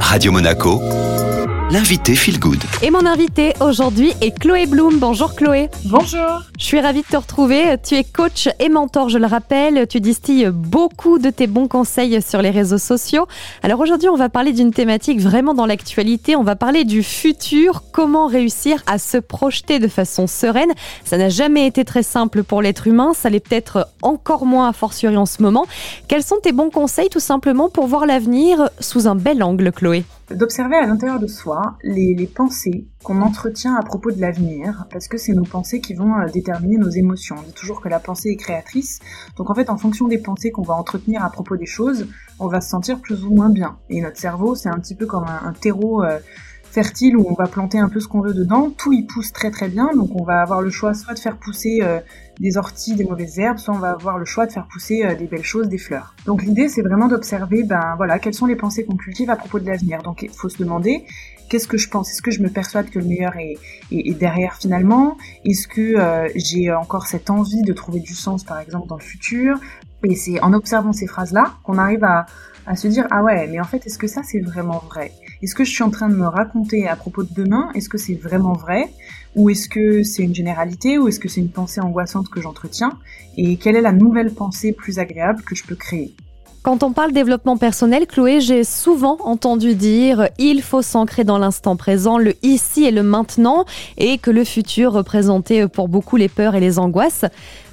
Radio Monaco, l'invité Feel Good. Et mon invité aujourd'hui est Chloé Bloom. Bonjour Chloé. Bonjour. Je suis ravie de te retrouver. Tu es coach et mentor, je le rappelle. Tu distilles beaucoup de tes bons conseils sur les réseaux sociaux. Alors aujourd'hui, on va parler d'une thématique vraiment dans l'actualité. On va parler du futur. Comment réussir à se projeter de façon sereine? Ça n'a jamais été très simple pour l'être humain. Ça l'est peut-être encore moins à fortiori en ce moment. Quels sont tes bons conseils tout simplement pour voir l'avenir sous un bel angle, Chloé? D'observer à l'intérieur de soi les, les pensées qu'on entretient à propos de l'avenir, parce que c'est nos pensées qui vont euh, nos émotions. On dit toujours que la pensée est créatrice, donc en fait en fonction des pensées qu'on va entretenir à propos des choses, on va se sentir plus ou moins bien. Et notre cerveau, c'est un petit peu comme un, terreau euh, fertile où on va planter un peu ce qu'on veut dedans, tout y pousse très très bien, donc on va avoir le choix soit de faire pousser euh, des orties, des mauvaises herbes, soit on va avoir le choix de faire pousser euh, des belles choses, des fleurs. Donc l'idée c'est vraiment d'observer, ben voilà, quelles sont les pensées qu'on cultive à propos de l'avenir. Donc il faut se demander qu'est-ce que je pense? Est-ce que je me persuade que le meilleur est, derrière finalement? Est-ce que euh, j'ai encore cette envie de trouver du sens par exemple dans le futur? Et c'est en observant ces phrases-là qu'on arrive à, se dire ah ouais, mais en fait est-ce que ça c'est vraiment vrai? Est-ce que je suis en train de me raconter à propos de demain? Est-ce que c'est vraiment vrai? Ou est-ce que c'est une généralité? Ou est-ce que c'est une pensée angoissante que j'entretiens? Et quelle est la nouvelle pensée plus agréable que je peux créer? Quand on parle développement personnel, Chloé, j'ai souvent entendu dire il faut s'ancrer dans l'instant présent, le ici et le maintenant, et que le futur représentait pour beaucoup les peurs et les angoisses.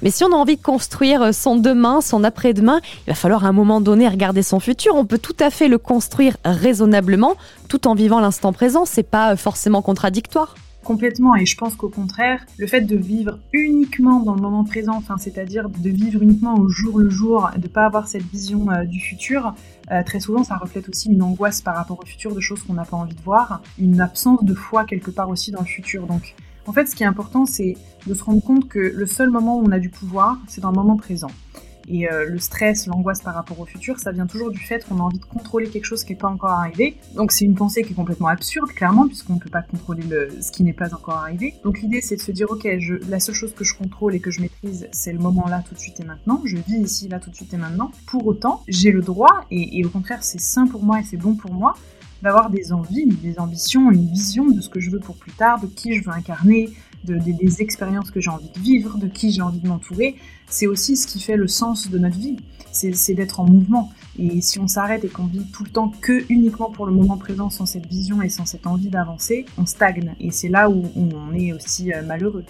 Mais si on a envie de construire son demain, son après-demain, il va falloir à un moment donné regarder son futur. On peut tout à fait le construire raisonnablement, tout en vivant l'instant présent. C'est pas forcément contradictoire. Complètement, et je pense qu'au contraire, le fait de vivre uniquement dans le moment présent, enfin, c'est-à-dire de vivre uniquement au jour le jour, de pas avoir cette vision euh, du futur, euh, très souvent ça reflète aussi une angoisse par rapport au futur, de choses qu'on n'a pas envie de voir, une absence de foi quelque part aussi dans le futur. Donc, en fait, ce qui est important, c'est de se rendre compte que le seul moment où on a du pouvoir, c'est dans le moment présent. Et euh, le stress, l'angoisse par rapport au futur, ça vient toujours du fait qu'on a envie de contrôler quelque chose qui n'est pas encore arrivé. Donc c'est une pensée qui est complètement absurde, clairement, puisqu'on ne peut pas contrôler le, ce qui n'est pas encore arrivé. Donc l'idée c'est de se dire, ok, je, la seule chose que je contrôle et que je maîtrise, c'est le moment là, tout de suite et maintenant. Je vis ici, là, tout de suite et maintenant. Pour autant, j'ai le droit, et au contraire c'est sain pour moi et c'est bon pour moi, d'avoir des envies, des ambitions, une vision de ce que je veux pour plus tard, de qui je veux incarner, de, des expériences que j'ai envie de vivre, de qui j'ai envie de m'entourer. C'est aussi ce qui fait le sens de notre vie, c'est d'être en mouvement. Et si on s'arrête et qu'on vit tout le temps que uniquement pour le moment présent, sans cette vision et sans cette envie d'avancer, on stagne. Et c'est là où on est aussi euh, malheureux.